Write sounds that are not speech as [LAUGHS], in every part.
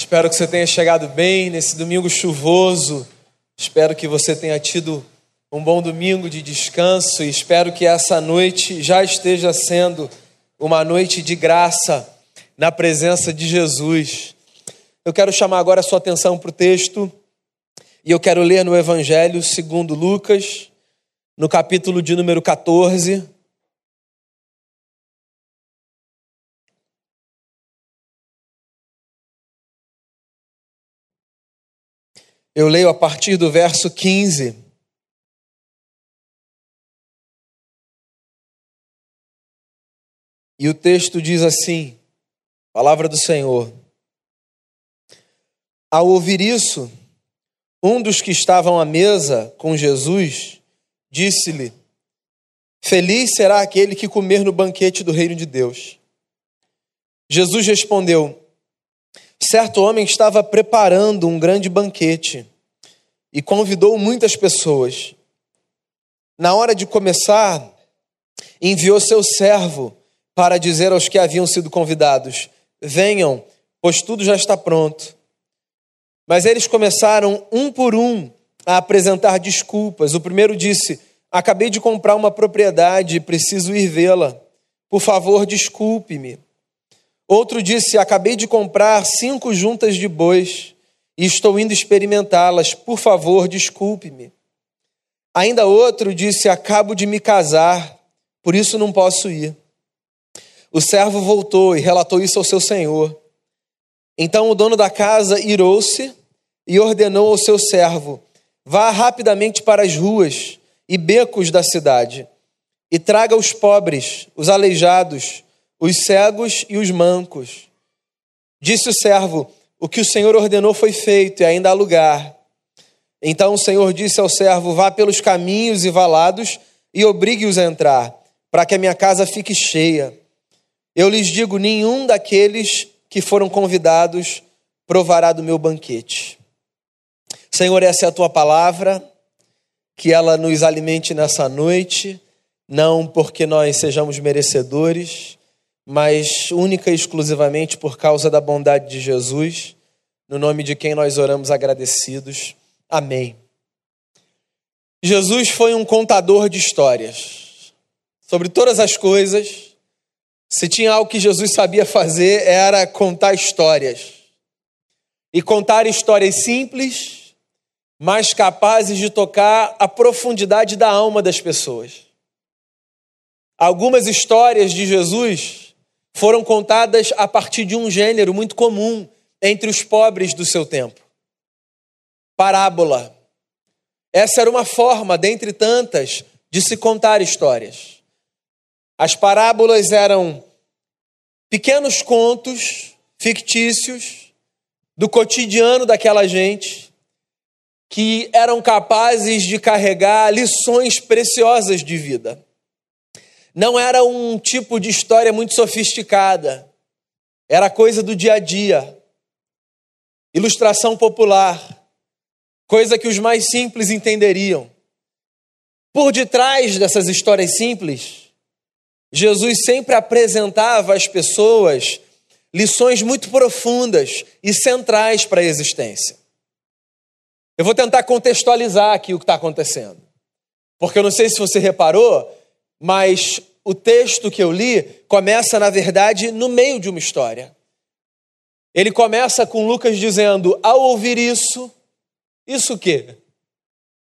Espero que você tenha chegado bem nesse domingo chuvoso. Espero que você tenha tido um bom domingo de descanso e espero que essa noite já esteja sendo uma noite de graça na presença de Jesus. Eu quero chamar agora a sua atenção para o texto e eu quero ler no Evangelho segundo Lucas, no capítulo de número 14, Eu leio a partir do verso 15. E o texto diz assim: Palavra do Senhor. Ao ouvir isso, um dos que estavam à mesa com Jesus disse-lhe: Feliz será aquele que comer no banquete do reino de Deus. Jesus respondeu: Certo homem estava preparando um grande banquete e convidou muitas pessoas. Na hora de começar, enviou seu servo para dizer aos que haviam sido convidados: Venham, pois tudo já está pronto. Mas eles começaram um por um a apresentar desculpas. O primeiro disse: Acabei de comprar uma propriedade e preciso ir vê-la. Por favor, desculpe-me. Outro disse: Acabei de comprar cinco juntas de bois e estou indo experimentá-las. Por favor, desculpe-me. Ainda outro disse: Acabo de me casar, por isso não posso ir. O servo voltou e relatou isso ao seu senhor. Então o dono da casa irou-se e ordenou ao seu servo: Vá rapidamente para as ruas e becos da cidade e traga os pobres, os aleijados, os cegos e os mancos. Disse o servo: O que o Senhor ordenou foi feito, e ainda há lugar. Então o Senhor disse ao servo: Vá pelos caminhos e valados e obrigue-os a entrar, para que a minha casa fique cheia. Eu lhes digo: nenhum daqueles que foram convidados provará do meu banquete. Senhor, essa é a tua palavra, que ela nos alimente nessa noite, não porque nós sejamos merecedores, mas única e exclusivamente por causa da bondade de Jesus, no nome de quem nós oramos agradecidos. Amém. Jesus foi um contador de histórias. Sobre todas as coisas, se tinha algo que Jesus sabia fazer, era contar histórias. E contar histórias simples, mas capazes de tocar a profundidade da alma das pessoas. Algumas histórias de Jesus foram contadas a partir de um gênero muito comum entre os pobres do seu tempo. Parábola. Essa era uma forma, dentre tantas, de se contar histórias. As parábolas eram pequenos contos fictícios do cotidiano daquela gente que eram capazes de carregar lições preciosas de vida. Não era um tipo de história muito sofisticada, era coisa do dia a dia, ilustração popular, coisa que os mais simples entenderiam. Por detrás dessas histórias simples, Jesus sempre apresentava às pessoas lições muito profundas e centrais para a existência. Eu vou tentar contextualizar aqui o que está acontecendo, porque eu não sei se você reparou, mas o texto que eu li começa, na verdade, no meio de uma história. Ele começa com Lucas dizendo: ao ouvir isso, isso o quê? O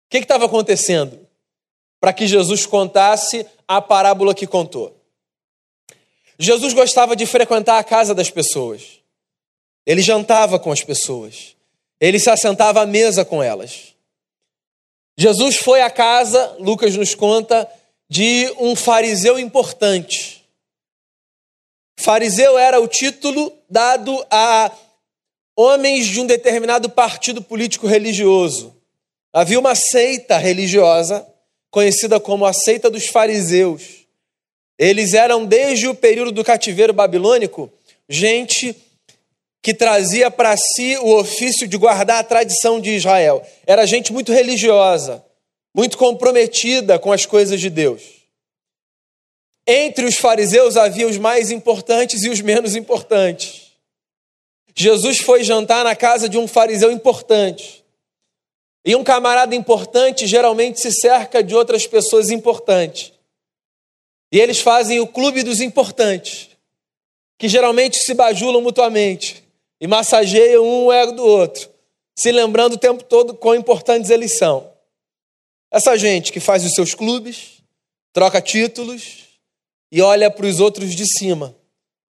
que estava acontecendo? Para que Jesus contasse a parábola que contou. Jesus gostava de frequentar a casa das pessoas. Ele jantava com as pessoas. Ele se assentava à mesa com elas. Jesus foi à casa, Lucas nos conta, de um fariseu importante. Fariseu era o título dado a homens de um determinado partido político religioso. Havia uma seita religiosa conhecida como a seita dos fariseus. Eles eram, desde o período do cativeiro babilônico, gente que trazia para si o ofício de guardar a tradição de Israel. Era gente muito religiosa muito comprometida com as coisas de Deus. Entre os fariseus havia os mais importantes e os menos importantes. Jesus foi jantar na casa de um fariseu importante. E um camarada importante geralmente se cerca de outras pessoas importantes. E eles fazem o clube dos importantes, que geralmente se bajulam mutuamente e massageiam um o ego do outro, se lembrando o tempo todo quão importantes eles são. Essa gente que faz os seus clubes, troca títulos e olha para os outros de cima,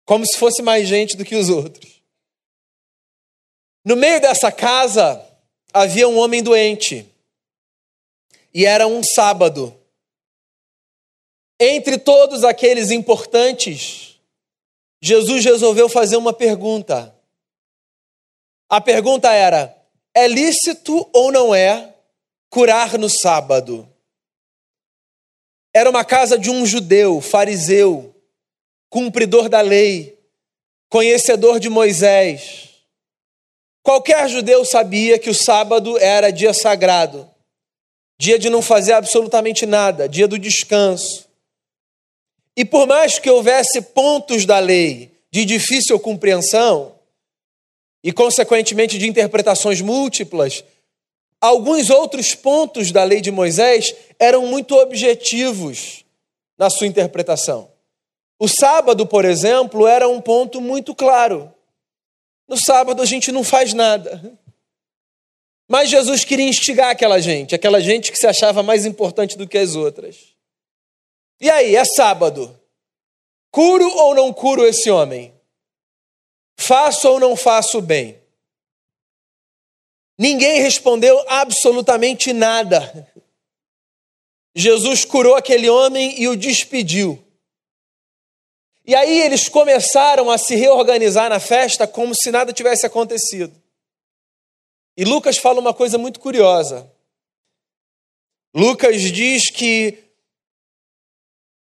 como se fosse mais gente do que os outros. No meio dessa casa havia um homem doente. E era um sábado. Entre todos aqueles importantes, Jesus resolveu fazer uma pergunta. A pergunta era: é lícito ou não é curar no sábado? Era uma casa de um judeu, fariseu, cumpridor da lei, conhecedor de Moisés. Qualquer judeu sabia que o sábado era dia sagrado, dia de não fazer absolutamente nada, dia do descanso. E por mais que houvesse pontos da lei de difícil compreensão, e consequentemente de interpretações múltiplas, alguns outros pontos da lei de Moisés eram muito objetivos na sua interpretação. O sábado, por exemplo, era um ponto muito claro. No sábado a gente não faz nada. Mas Jesus queria instigar aquela gente, aquela gente que se achava mais importante do que as outras. E aí, é sábado. Curo ou não curo esse homem? Faço ou não faço bem? Ninguém respondeu absolutamente nada. Jesus curou aquele homem e o despediu. E aí eles começaram a se reorganizar na festa como se nada tivesse acontecido. E Lucas fala uma coisa muito curiosa. Lucas diz que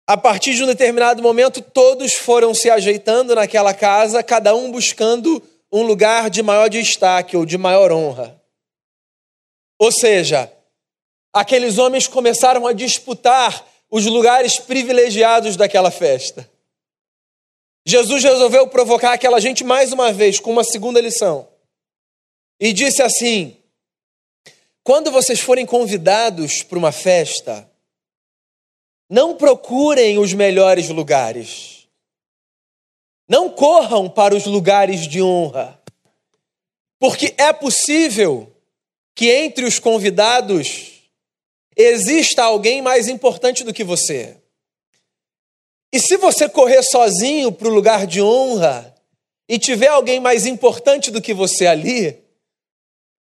a partir de um determinado momento todos foram se ajeitando naquela casa, cada um buscando um lugar de maior destaque ou de maior honra. Ou seja, aqueles homens começaram a disputar os lugares privilegiados daquela festa. Jesus resolveu provocar aquela gente mais uma vez com uma segunda lição. E disse assim: quando vocês forem convidados para uma festa, não procurem os melhores lugares. Não corram para os lugares de honra. Porque é possível que entre os convidados exista alguém mais importante do que você. E se você correr sozinho para o lugar de honra e tiver alguém mais importante do que você ali,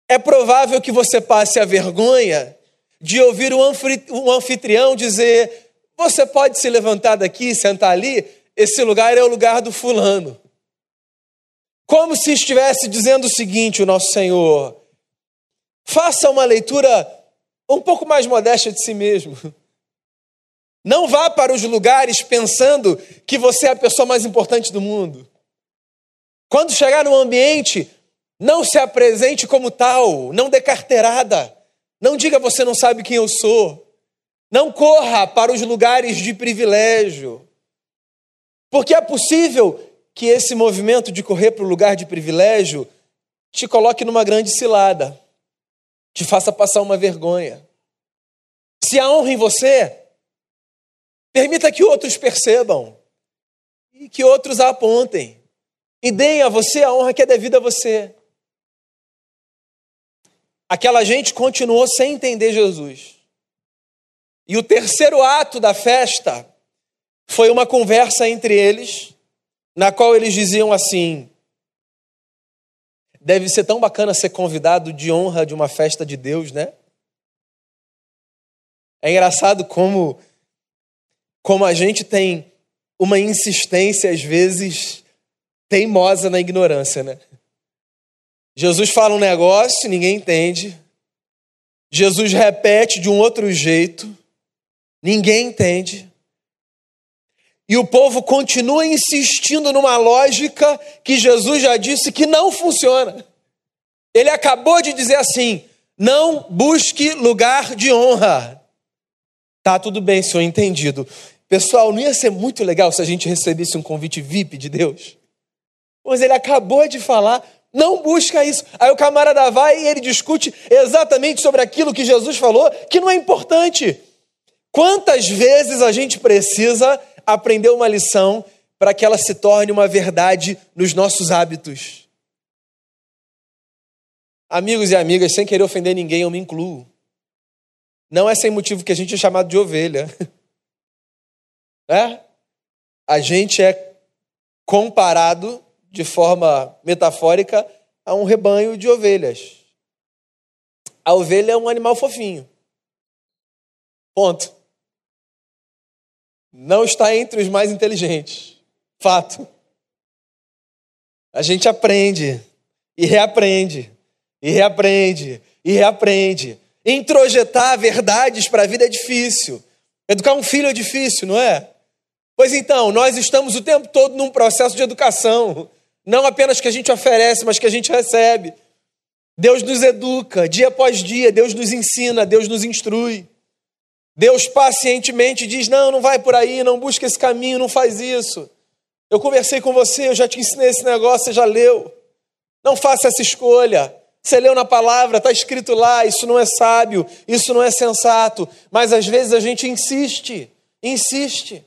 é provável que você passe a vergonha de ouvir o anfitrião dizer: Você pode se levantar daqui e sentar ali? Esse lugar é o lugar do fulano. Como se estivesse dizendo o seguinte: o nosso Senhor, faça uma leitura um pouco mais modesta de si mesmo. [LAUGHS] Não vá para os lugares pensando que você é a pessoa mais importante do mundo. Quando chegar no ambiente, não se apresente como tal, não dê carteirada. Não diga você não sabe quem eu sou. Não corra para os lugares de privilégio. Porque é possível que esse movimento de correr para o lugar de privilégio te coloque numa grande cilada, te faça passar uma vergonha. Se há honra em você, Permita que outros percebam e que outros a apontem e deem a você a honra que é devida a você. Aquela gente continuou sem entender Jesus. E o terceiro ato da festa foi uma conversa entre eles, na qual eles diziam assim: Deve ser tão bacana ser convidado de honra de uma festa de Deus, né? É engraçado como como a gente tem uma insistência, às vezes, teimosa na ignorância, né? Jesus fala um negócio, ninguém entende. Jesus repete de um outro jeito, ninguém entende. E o povo continua insistindo numa lógica que Jesus já disse que não funciona. Ele acabou de dizer assim: não busque lugar de honra. Tá tudo bem, senhor, entendido. Pessoal, não ia ser muito legal se a gente recebesse um convite VIP de Deus? Mas ele acabou de falar, Não busca isso. Aí o camarada vai e ele discute exatamente sobre aquilo que Jesus falou, que não é importante. Quantas vezes a gente precisa aprender uma lição para que ela se torne uma verdade nos nossos hábitos? Amigos e amigas, sem querer ofender ninguém, eu me incluo. Não é sem motivo que a gente é chamado de ovelha. [LAUGHS] É? A gente é comparado de forma metafórica a um rebanho de ovelhas. A ovelha é um animal fofinho. Ponto. Não está entre os mais inteligentes. Fato. A gente aprende e reaprende e reaprende, e reaprende. Introjetar verdades para a vida é difícil. Educar um filho é difícil, não é? Pois então, nós estamos o tempo todo num processo de educação. Não apenas que a gente oferece, mas que a gente recebe. Deus nos educa, dia após dia, Deus nos ensina, Deus nos instrui. Deus pacientemente diz: não, não vai por aí, não busca esse caminho, não faz isso. Eu conversei com você, eu já te ensinei esse negócio, você já leu. Não faça essa escolha. Você leu na palavra, está escrito lá, isso não é sábio, isso não é sensato, mas às vezes a gente insiste, insiste.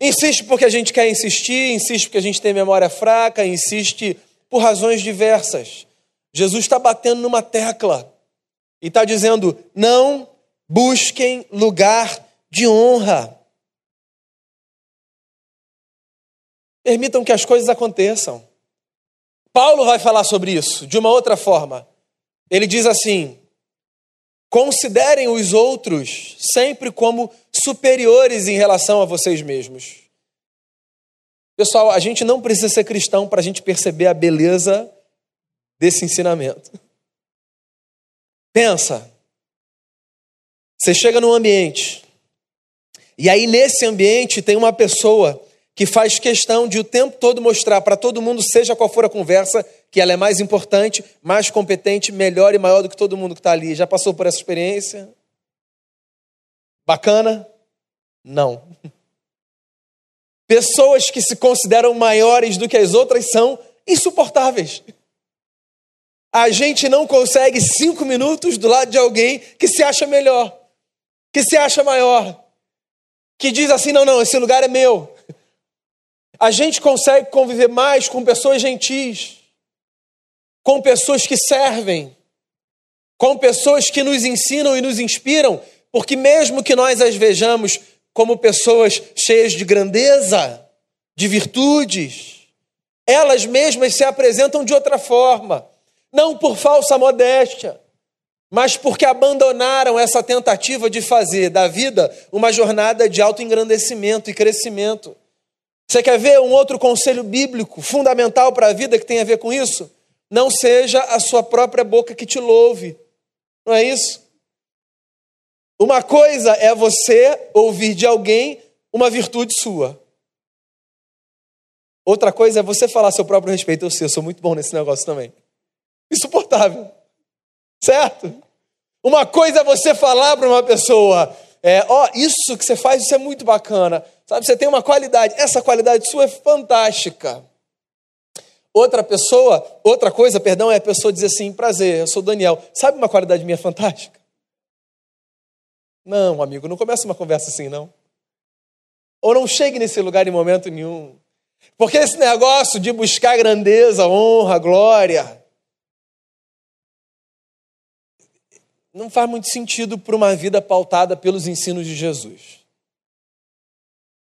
Insiste porque a gente quer insistir, insiste porque a gente tem memória fraca, insiste por razões diversas. Jesus está batendo numa tecla e está dizendo: não busquem lugar de honra. Permitam que as coisas aconteçam. Paulo vai falar sobre isso de uma outra forma. Ele diz assim: considerem os outros sempre como superiores em relação a vocês mesmos. Pessoal, a gente não precisa ser cristão para a gente perceber a beleza desse ensinamento. Pensa, você chega num ambiente, e aí nesse ambiente tem uma pessoa que faz questão de o tempo todo mostrar para todo mundo, seja qual for a conversa, que ela é mais importante, mais competente, melhor e maior do que todo mundo que está ali. Já passou por essa experiência? Bacana? Não. [LAUGHS] Pessoas que se consideram maiores do que as outras são insuportáveis. A gente não consegue cinco minutos do lado de alguém que se acha melhor, que se acha maior, que diz assim: não, não, esse lugar é meu. A gente consegue conviver mais com pessoas gentis, com pessoas que servem, com pessoas que nos ensinam e nos inspiram, porque mesmo que nós as vejamos como pessoas cheias de grandeza, de virtudes, elas mesmas se apresentam de outra forma, não por falsa modéstia, mas porque abandonaram essa tentativa de fazer da vida uma jornada de autoengrandecimento e crescimento. Você quer ver um outro conselho bíblico fundamental para a vida que tem a ver com isso? Não seja a sua própria boca que te louve. Não é isso? Uma coisa é você ouvir de alguém uma virtude sua. Outra coisa é você falar seu próprio respeito. Eu sei, eu sou muito bom nesse negócio também. Insuportável. Certo? Uma coisa é você falar para uma pessoa, é, ó, oh, isso que você faz, isso é muito bacana. Sabe, você tem uma qualidade, essa qualidade sua é fantástica. Outra pessoa, outra coisa, perdão, é a pessoa dizer assim: prazer, eu sou Daniel. Sabe uma qualidade minha fantástica? Não, amigo, não começa uma conversa assim, não. Ou não chegue nesse lugar em momento nenhum. Porque esse negócio de buscar grandeza, honra, glória, não faz muito sentido para uma vida pautada pelos ensinos de Jesus.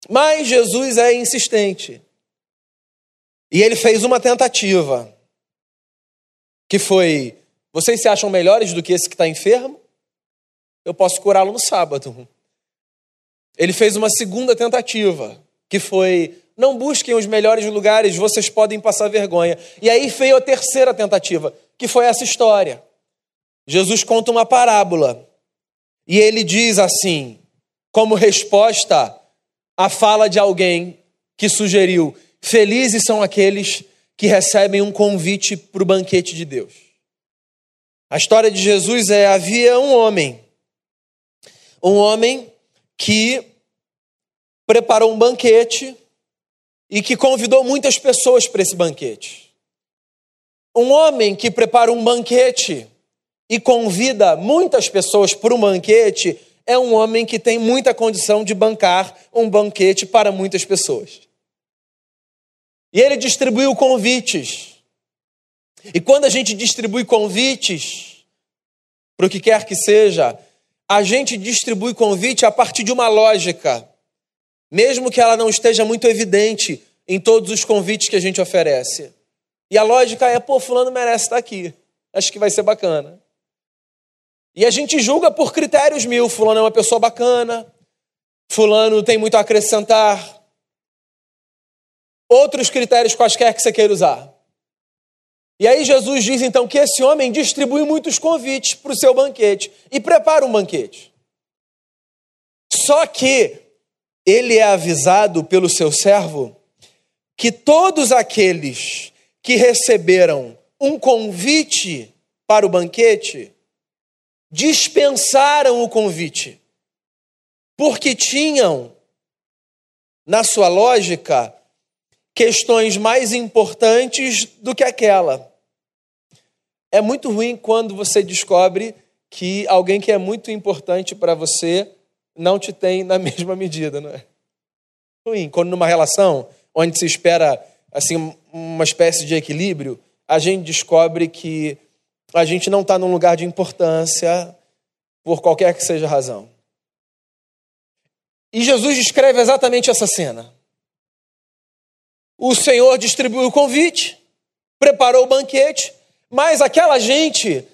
Mas Jesus é insistente. E ele fez uma tentativa, que foi: vocês se acham melhores do que esse que está enfermo? Eu posso curá-lo no sábado. Ele fez uma segunda tentativa, que foi: não busquem os melhores lugares, vocês podem passar vergonha. E aí veio a terceira tentativa, que foi essa história. Jesus conta uma parábola. E ele diz assim, como resposta a fala de alguém que sugeriu: felizes são aqueles que recebem um convite para o banquete de Deus. A história de Jesus é: havia um homem, um homem que preparou um banquete e que convidou muitas pessoas para esse banquete. Um homem que prepara um banquete e convida muitas pessoas para um banquete é um homem que tem muita condição de bancar um banquete para muitas pessoas. E ele distribuiu convites. E quando a gente distribui convites, para o que quer que seja, a gente distribui convite a partir de uma lógica, mesmo que ela não esteja muito evidente em todos os convites que a gente oferece. E a lógica é, pô, fulano merece estar aqui. Acho que vai ser bacana. E a gente julga por critérios mil. Fulano é uma pessoa bacana, fulano tem muito a acrescentar. Outros critérios quaisquer que você queira usar. E aí Jesus diz então que esse homem distribui muitos convites para o seu banquete e prepara um banquete. Só que ele é avisado pelo seu servo que todos aqueles que receberam um convite para o banquete dispensaram o convite, porque tinham, na sua lógica, questões mais importantes do que aquela. É muito ruim quando você descobre que alguém que é muito importante para você não te tem na [LAUGHS] mesma medida, não é? Ruim. Quando numa relação onde se espera assim uma espécie de equilíbrio, a gente descobre que a gente não está num lugar de importância por qualquer que seja a razão. E Jesus descreve exatamente essa cena. O Senhor distribuiu o convite, preparou o banquete, mas aquela gente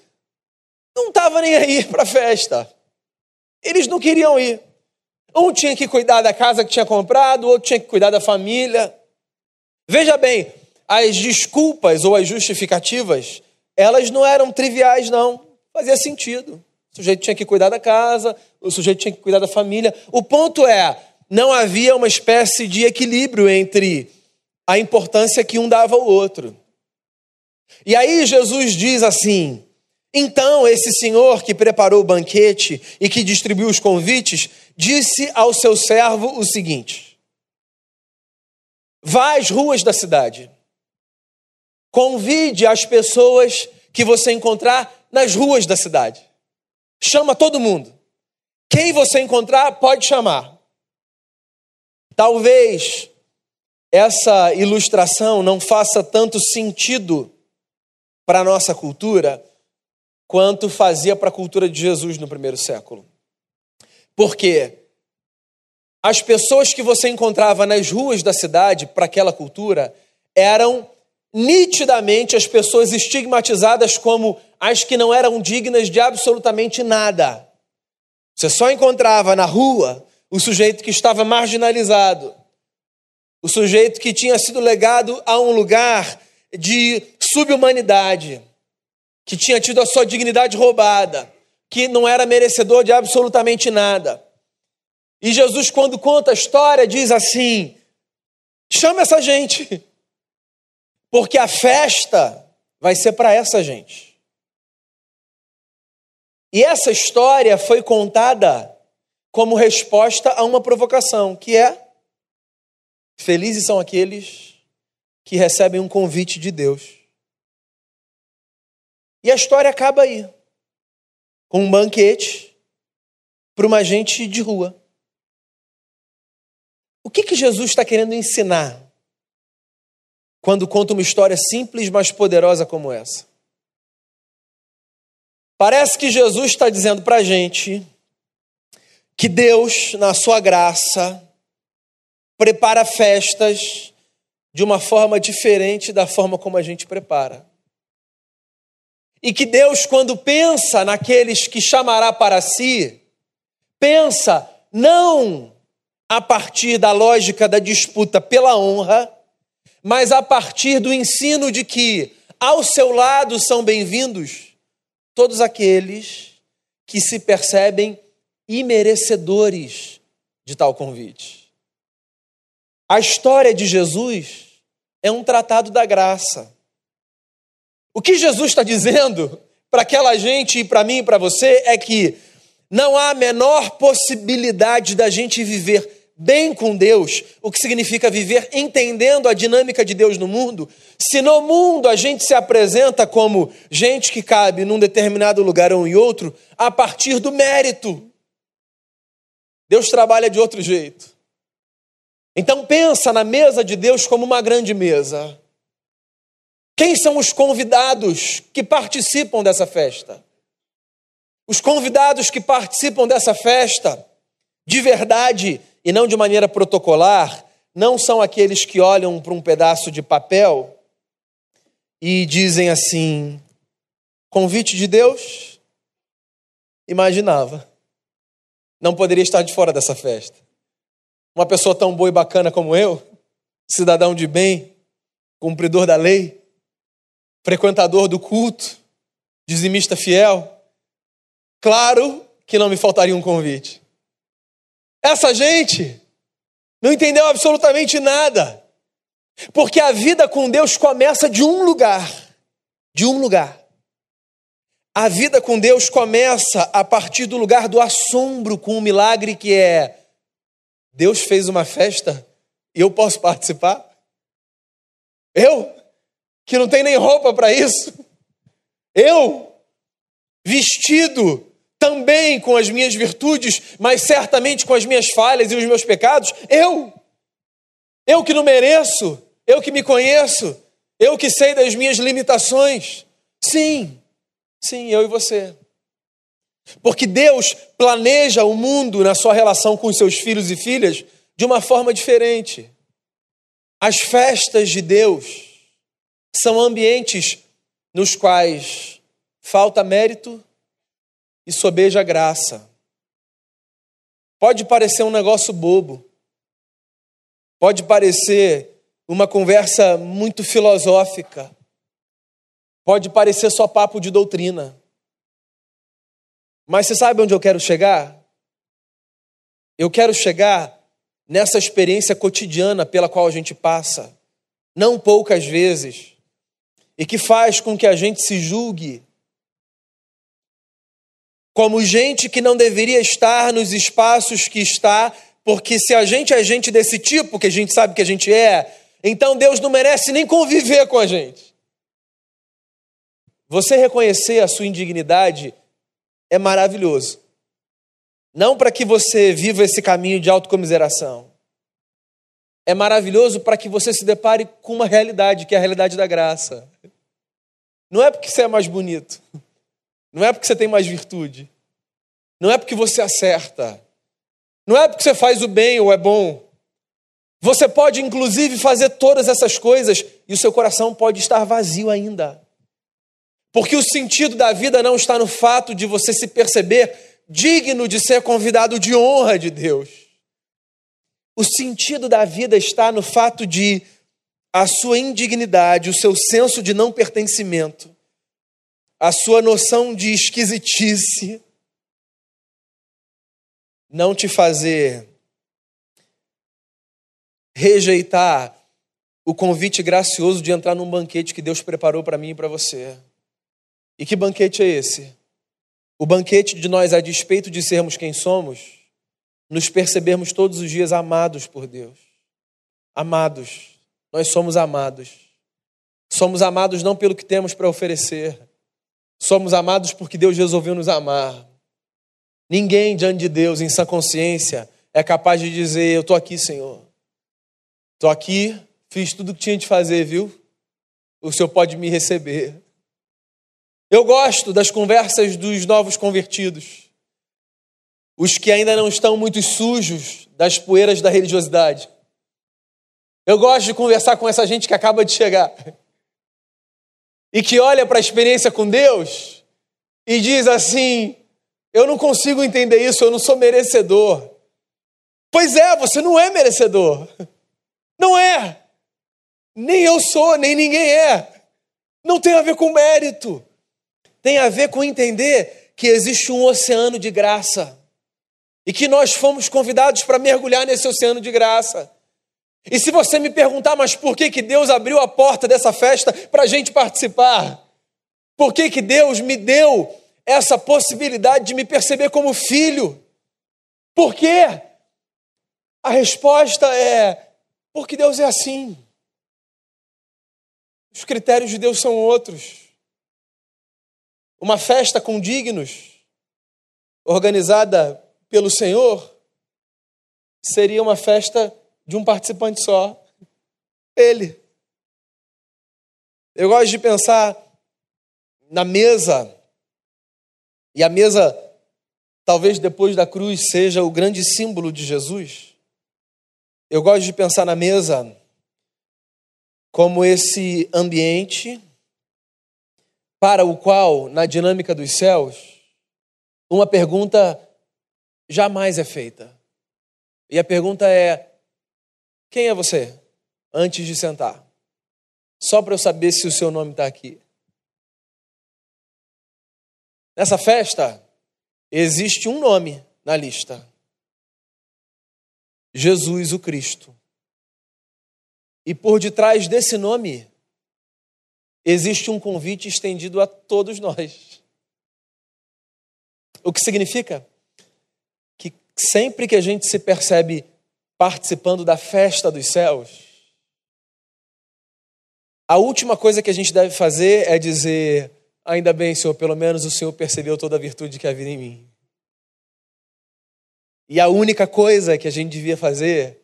não estava nem aí [LAUGHS] para a festa. Eles não queriam ir. Um tinha que cuidar da casa que tinha comprado, outro tinha que cuidar da família. Veja bem, as desculpas ou as justificativas elas não eram triviais, não. Fazia sentido. O sujeito tinha que cuidar da casa, o sujeito tinha que cuidar da família. O ponto é, não havia uma espécie de equilíbrio entre a importância que um dava ao outro. E aí Jesus diz assim: então esse senhor que preparou o banquete e que distribuiu os convites, disse ao seu servo o seguinte: Vá às ruas da cidade Convide as pessoas que você encontrar nas ruas da cidade. Chama todo mundo. Quem você encontrar, pode chamar. Talvez essa ilustração não faça tanto sentido para a nossa cultura quanto fazia para a cultura de Jesus no primeiro século. Porque as pessoas que você encontrava nas ruas da cidade, para aquela cultura, eram nitidamente as pessoas estigmatizadas como as que não eram dignas de absolutamente nada. Você só encontrava na rua o sujeito que estava marginalizado, o sujeito que tinha sido legado a um lugar de subhumanidade, que tinha tido a sua dignidade roubada, que não era merecedor de absolutamente nada. E Jesus, quando conta a história, diz assim: chama essa gente. Porque a festa vai ser para essa gente. E essa história foi contada como resposta a uma provocação, que é: felizes são aqueles que recebem um convite de Deus. E a história acaba aí, com um banquete para uma gente de rua. O que, que Jesus está querendo ensinar quando conta uma história simples, mas poderosa como essa. Parece que Jesus está dizendo para a gente que Deus, na sua graça, prepara festas de uma forma diferente da forma como a gente prepara. E que Deus, quando pensa naqueles que chamará para si, pensa não a partir da lógica da disputa pela honra, mas a partir do ensino de que ao seu lado são bem-vindos todos aqueles que se percebem imerecedores de tal convite. A história de Jesus é um tratado da graça. O que Jesus está dizendo para aquela gente e para mim e para você é que não há a menor possibilidade da gente viver bem com Deus, o que significa viver entendendo a dinâmica de Deus no mundo, se no mundo a gente se apresenta como gente que cabe num determinado lugar ou em outro, a partir do mérito. Deus trabalha de outro jeito. Então pensa na mesa de Deus como uma grande mesa. Quem são os convidados que participam dessa festa? Os convidados que participam dessa festa, de verdade e não de maneira protocolar, não são aqueles que olham para um pedaço de papel e dizem assim: convite de Deus? Imaginava. Não poderia estar de fora dessa festa. Uma pessoa tão boa e bacana como eu, cidadão de bem, cumpridor da lei, frequentador do culto, dizimista fiel, claro que não me faltaria um convite. Essa gente não entendeu absolutamente nada, porque a vida com Deus começa de um lugar, de um lugar. A vida com Deus começa a partir do lugar do assombro com o milagre que é Deus fez uma festa e eu posso participar? Eu, que não tenho nem roupa para isso. Eu, vestido também com as minhas virtudes, mas certamente com as minhas falhas e os meus pecados. Eu, eu que não mereço, eu que me conheço, eu que sei das minhas limitações. Sim, sim, eu e você. Porque Deus planeja o mundo na sua relação com os seus filhos e filhas de uma forma diferente. As festas de Deus são ambientes nos quais falta mérito e sobeja graça. Pode parecer um negócio bobo, pode parecer uma conversa muito filosófica, pode parecer só papo de doutrina. Mas você sabe onde eu quero chegar? Eu quero chegar nessa experiência cotidiana pela qual a gente passa, não poucas vezes, e que faz com que a gente se julgue como gente que não deveria estar nos espaços que está, porque se a gente é gente desse tipo, que a gente sabe que a gente é, então Deus não merece nem conviver com a gente. Você reconhecer a sua indignidade é maravilhoso. Não para que você viva esse caminho de autocomiseração. É maravilhoso para que você se depare com uma realidade, que é a realidade da graça. Não é porque você é mais bonito. Não é porque você tem mais virtude. Não é porque você acerta. Não é porque você faz o bem ou é bom. Você pode, inclusive, fazer todas essas coisas e o seu coração pode estar vazio ainda. Porque o sentido da vida não está no fato de você se perceber digno de ser convidado de honra de Deus. O sentido da vida está no fato de a sua indignidade, o seu senso de não pertencimento, a sua noção de esquisitice não te fazer rejeitar o convite gracioso de entrar num banquete que Deus preparou para mim e para você. E que banquete é esse? O banquete de nós, a despeito de sermos quem somos, nos percebermos todos os dias amados por Deus. Amados. Nós somos amados. Somos amados não pelo que temos para oferecer, Somos amados porque Deus resolveu nos amar. Ninguém diante de Deus, em sã consciência, é capaz de dizer: Eu estou aqui, Senhor. Estou aqui, fiz tudo o que tinha de fazer, viu? O Senhor pode me receber. Eu gosto das conversas dos novos convertidos, os que ainda não estão muito sujos das poeiras da religiosidade. Eu gosto de conversar com essa gente que acaba de chegar e que olha para a experiência com Deus e diz assim: Eu não consigo entender isso, eu não sou merecedor. Pois é, você não é merecedor. Não é. Nem eu sou, nem ninguém é. Não tem a ver com mérito. Tem a ver com entender que existe um oceano de graça e que nós fomos convidados para mergulhar nesse oceano de graça. E se você me perguntar, mas por que, que Deus abriu a porta dessa festa para a gente participar? Por que, que Deus me deu essa possibilidade de me perceber como filho? Por quê? A resposta é: porque Deus é assim. Os critérios de Deus são outros. Uma festa com dignos, organizada pelo Senhor, seria uma festa de um participante só, ele. Eu gosto de pensar na mesa, e a mesa, talvez depois da cruz, seja o grande símbolo de Jesus. Eu gosto de pensar na mesa como esse ambiente para o qual, na dinâmica dos céus, uma pergunta jamais é feita. E a pergunta é: quem é você? Antes de sentar. Só para eu saber se o seu nome está aqui. Nessa festa, existe um nome na lista: Jesus o Cristo. E por detrás desse nome, existe um convite estendido a todos nós. O que significa que sempre que a gente se percebe participando da festa dos céus, a última coisa que a gente deve fazer é dizer: Ainda bem, Senhor, pelo menos o Senhor percebeu toda a virtude que havia em mim. E a única coisa que a gente devia fazer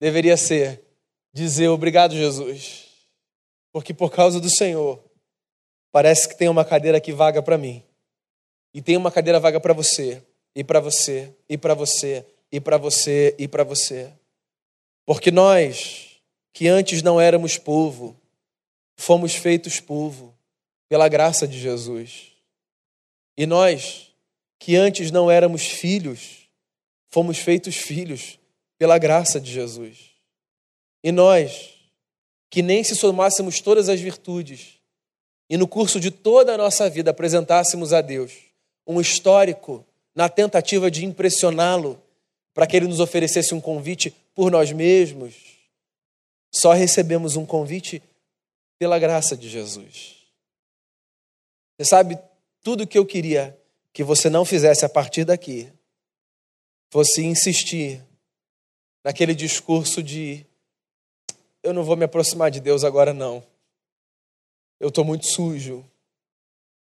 deveria ser dizer obrigado, Jesus, porque por causa do Senhor, parece que tem uma cadeira que vaga para mim, e tem uma cadeira vaga para você, e para você, e para você, e para você, e para você. Porque nós, que antes não éramos povo, fomos feitos povo pela graça de Jesus. E nós, que antes não éramos filhos, fomos feitos filhos pela graça de Jesus. E nós, que nem se somássemos todas as virtudes e no curso de toda a nossa vida apresentássemos a Deus um histórico na tentativa de impressioná-lo para que ele nos oferecesse um convite por nós mesmos, só recebemos um convite pela graça de Jesus. Você sabe, tudo que eu queria que você não fizesse a partir daqui fosse insistir naquele discurso de eu não vou me aproximar de Deus agora não. Eu estou muito sujo.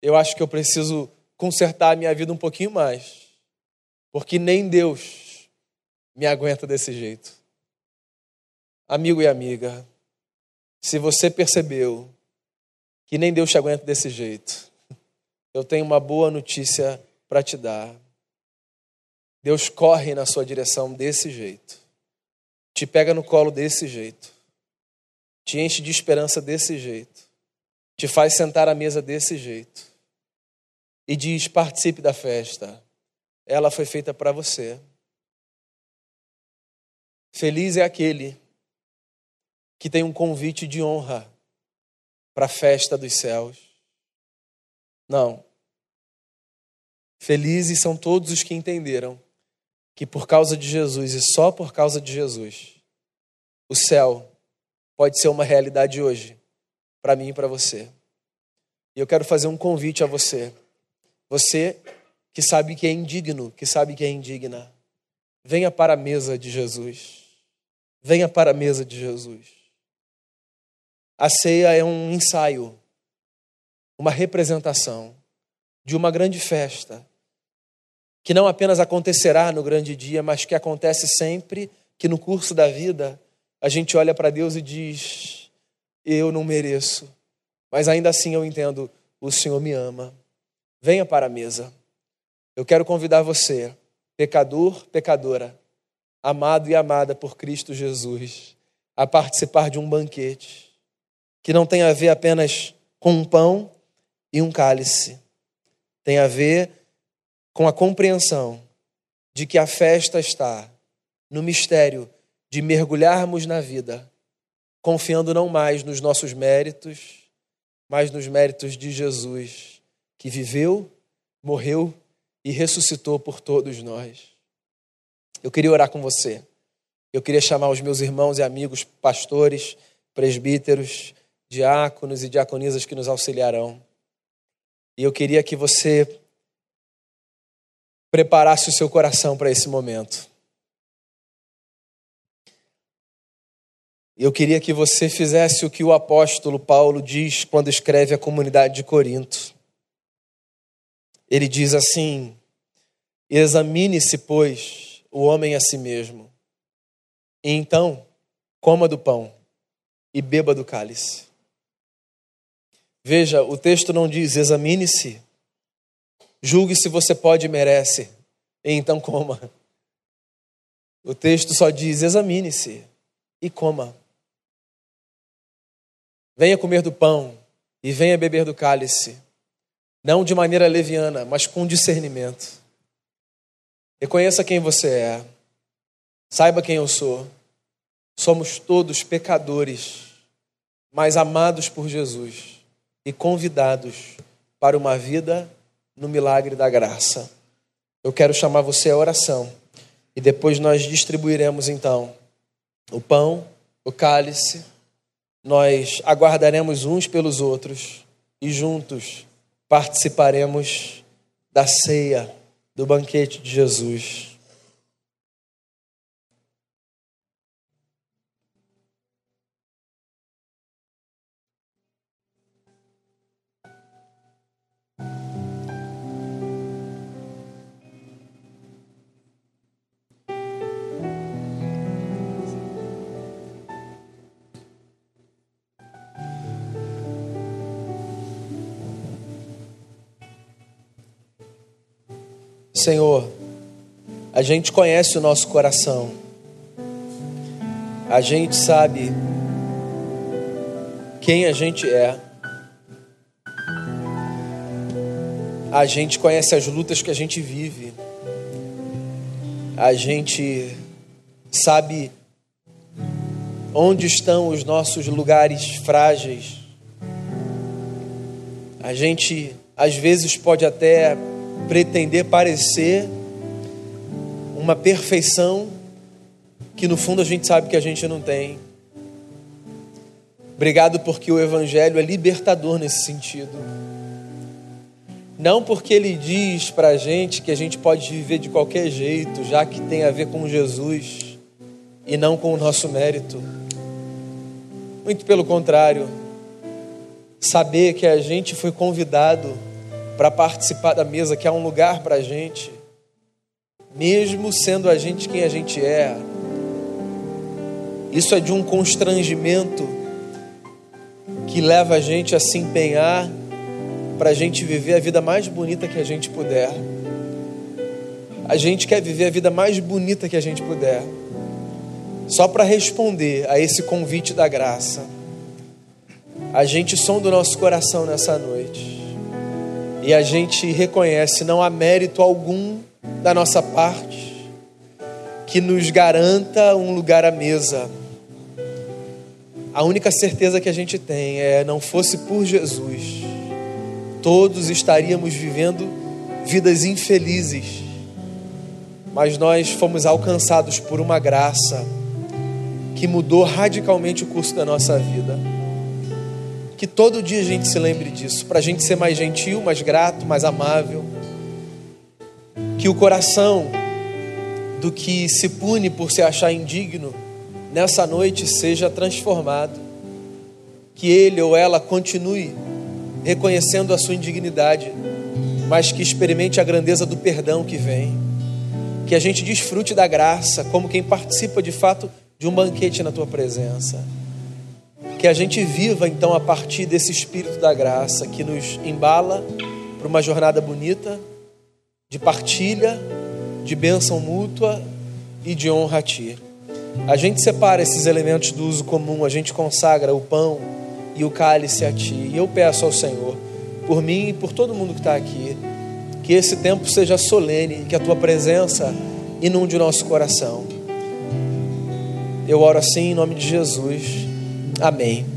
Eu acho que eu preciso consertar a minha vida um pouquinho mais. Porque nem Deus me aguenta desse jeito. Amigo e amiga, se você percebeu que nem Deus te aguenta desse jeito, eu tenho uma boa notícia para te dar. Deus corre na sua direção desse jeito, te pega no colo desse jeito, te enche de esperança desse jeito, te faz sentar à mesa desse jeito e diz: participe da festa, ela foi feita para você. Feliz é aquele que tem um convite de honra para a festa dos céus. Não. Felizes são todos os que entenderam que por causa de Jesus e só por causa de Jesus, o céu pode ser uma realidade hoje, para mim e para você. E eu quero fazer um convite a você. Você que sabe que é indigno, que sabe que é indigna, venha para a mesa de Jesus. Venha para a mesa de Jesus. A ceia é um ensaio, uma representação de uma grande festa, que não apenas acontecerá no grande dia, mas que acontece sempre que no curso da vida a gente olha para Deus e diz: Eu não mereço, mas ainda assim eu entendo, o Senhor me ama. Venha para a mesa. Eu quero convidar você, pecador, pecadora, amado e amada por Cristo Jesus, a participar de um banquete que não tem a ver apenas com um pão e um cálice. Tem a ver com a compreensão de que a festa está no mistério de mergulharmos na vida, confiando não mais nos nossos méritos, mas nos méritos de Jesus, que viveu, morreu e ressuscitou por todos nós. Eu queria orar com você. Eu queria chamar os meus irmãos e amigos, pastores, presbíteros, diáconos e diaconisas que nos auxiliarão. E eu queria que você preparasse o seu coração para esse momento. Eu queria que você fizesse o que o apóstolo Paulo diz quando escreve à comunidade de Corinto. Ele diz assim: Examine-se, pois, o homem a si mesmo, e então coma do pão e beba do cálice. Veja, o texto não diz examine-se, julgue se você pode e merece, e então coma. O texto só diz examine-se e coma. Venha comer do pão e venha beber do cálice, não de maneira leviana, mas com discernimento. Reconheça quem você é, saiba quem eu sou. Somos todos pecadores, mas amados por Jesus e convidados para uma vida no milagre da graça. Eu quero chamar você à oração e depois nós distribuiremos então o pão, o cálice, nós aguardaremos uns pelos outros e juntos participaremos da ceia, do banquete de Jesus. Senhor, a gente conhece o nosso coração, a gente sabe quem a gente é, a gente conhece as lutas que a gente vive, a gente sabe onde estão os nossos lugares frágeis, a gente às vezes pode até pretender parecer uma perfeição que no fundo a gente sabe que a gente não tem. Obrigado porque o Evangelho é libertador nesse sentido. Não porque ele diz para a gente que a gente pode viver de qualquer jeito, já que tem a ver com Jesus e não com o nosso mérito. Muito pelo contrário, saber que a gente foi convidado para participar da mesa, que há um lugar para a gente, mesmo sendo a gente quem a gente é. Isso é de um constrangimento que leva a gente a se empenhar para a gente viver a vida mais bonita que a gente puder. A gente quer viver a vida mais bonita que a gente puder, só para responder a esse convite da graça. A gente sonda o nosso coração nessa noite e a gente reconhece não há mérito algum da nossa parte que nos garanta um lugar à mesa. A única certeza que a gente tem é não fosse por Jesus, todos estaríamos vivendo vidas infelizes. Mas nós fomos alcançados por uma graça que mudou radicalmente o curso da nossa vida. Que todo dia a gente se lembre disso, para a gente ser mais gentil, mais grato, mais amável. Que o coração do que se pune por se achar indigno, nessa noite seja transformado. Que ele ou ela continue reconhecendo a sua indignidade, mas que experimente a grandeza do perdão que vem. Que a gente desfrute da graça como quem participa de fato de um banquete na tua presença. Que a gente viva então a partir desse espírito da graça que nos embala para uma jornada bonita, de partilha, de bênção mútua e de honra a Ti. A gente separa esses elementos do uso comum, a gente consagra o pão e o cálice a Ti. E eu peço ao Senhor, por mim e por todo mundo que está aqui, que esse tempo seja solene, que a Tua presença inunde o nosso coração. Eu oro assim em nome de Jesus. Amém.